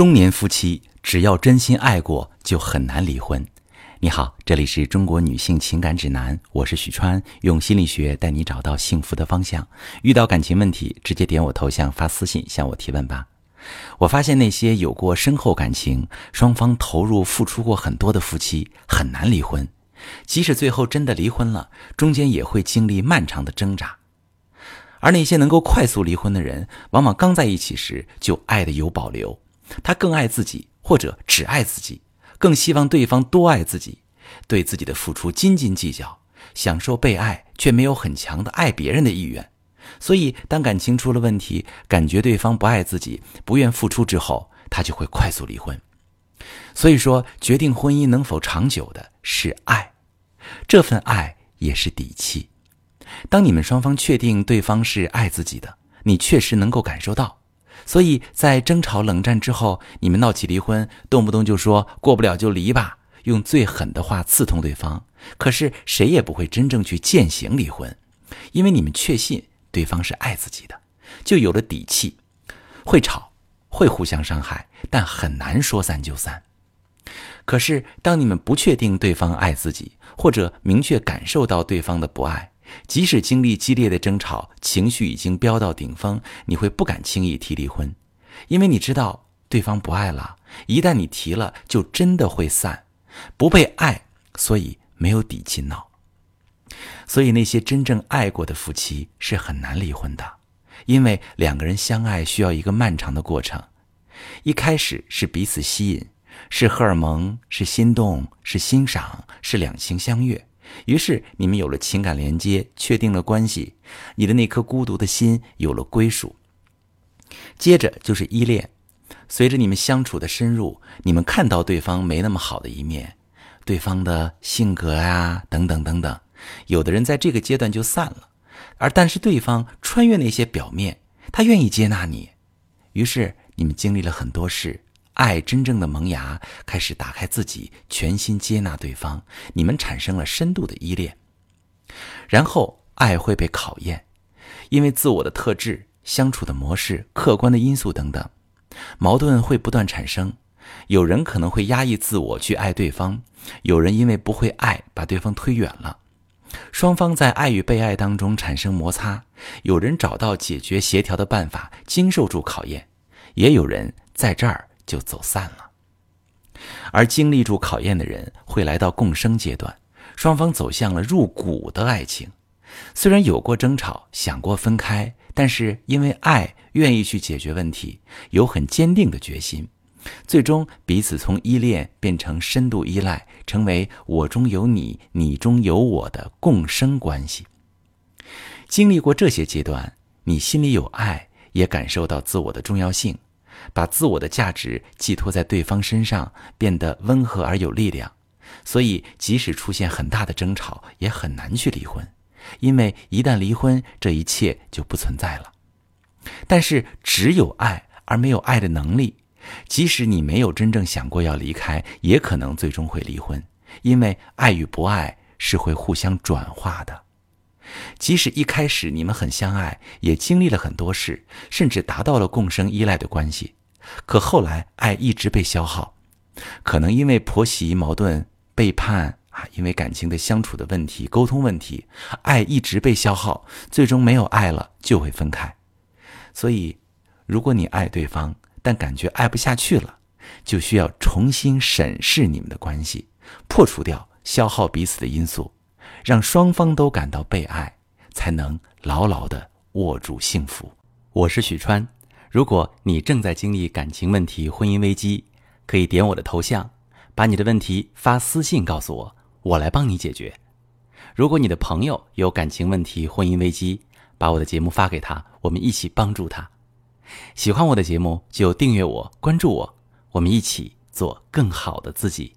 中年夫妻只要真心爱过，就很难离婚。你好，这里是中国女性情感指南，我是许川，用心理学带你找到幸福的方向。遇到感情问题，直接点我头像发私信向我提问吧。我发现那些有过深厚感情、双方投入付出过很多的夫妻，很难离婚。即使最后真的离婚了，中间也会经历漫长的挣扎。而那些能够快速离婚的人，往往刚在一起时就爱的有保留。他更爱自己，或者只爱自己，更希望对方多爱自己，对自己的付出斤斤计较，享受被爱，却没有很强的爱别人的意愿。所以，当感情出了问题，感觉对方不爱自己，不愿付出之后，他就会快速离婚。所以说，决定婚姻能否长久的是爱，这份爱也是底气。当你们双方确定对方是爱自己的，你确实能够感受到。所以在争吵冷战之后，你们闹起离婚，动不动就说过不了就离吧，用最狠的话刺痛对方。可是谁也不会真正去践行离婚，因为你们确信对方是爱自己的，就有了底气。会吵，会互相伤害，但很难说散就散。可是当你们不确定对方爱自己，或者明确感受到对方的不爱，即使经历激烈的争吵，情绪已经飙到顶峰，你会不敢轻易提离婚，因为你知道对方不爱了。一旦你提了，就真的会散。不被爱，所以没有底气闹。所以那些真正爱过的夫妻是很难离婚的，因为两个人相爱需要一个漫长的过程。一开始是彼此吸引，是荷尔蒙，是心动，是欣赏，是两情相悦。于是你们有了情感连接，确定了关系，你的那颗孤独的心有了归属。接着就是依恋，随着你们相处的深入，你们看到对方没那么好的一面，对方的性格啊等等等等。有的人在这个阶段就散了，而但是对方穿越那些表面，他愿意接纳你，于是你们经历了很多事。爱真正的萌芽，开始打开自己，全心接纳对方。你们产生了深度的依恋，然后爱会被考验，因为自我的特质、相处的模式、客观的因素等等，矛盾会不断产生。有人可能会压抑自我去爱对方，有人因为不会爱，把对方推远了。双方在爱与被爱当中产生摩擦，有人找到解决协调的办法，经受住考验，也有人在这儿。就走散了，而经历住考验的人会来到共生阶段，双方走向了入骨的爱情。虽然有过争吵，想过分开，但是因为爱，愿意去解决问题，有很坚定的决心，最终彼此从依恋变成深度依赖，成为我中有你，你中有我的共生关系。经历过这些阶段，你心里有爱，也感受到自我的重要性。把自我的价值寄托在对方身上，变得温和而有力量，所以即使出现很大的争吵，也很难去离婚，因为一旦离婚，这一切就不存在了。但是只有爱而没有爱的能力，即使你没有真正想过要离开，也可能最终会离婚，因为爱与不爱是会互相转化的。即使一开始你们很相爱，也经历了很多事，甚至达到了共生依赖的关系，可后来爱一直被消耗，可能因为婆媳矛盾、背叛啊，因为感情的相处的问题、沟通问题，爱一直被消耗，最终没有爱了就会分开。所以，如果你爱对方，但感觉爱不下去了，就需要重新审视你们的关系，破除掉消耗彼此的因素。让双方都感到被爱，才能牢牢的握住幸福。我是许川，如果你正在经历感情问题、婚姻危机，可以点我的头像，把你的问题发私信告诉我，我来帮你解决。如果你的朋友有感情问题、婚姻危机，把我的节目发给他，我们一起帮助他。喜欢我的节目就订阅我、关注我，我们一起做更好的自己。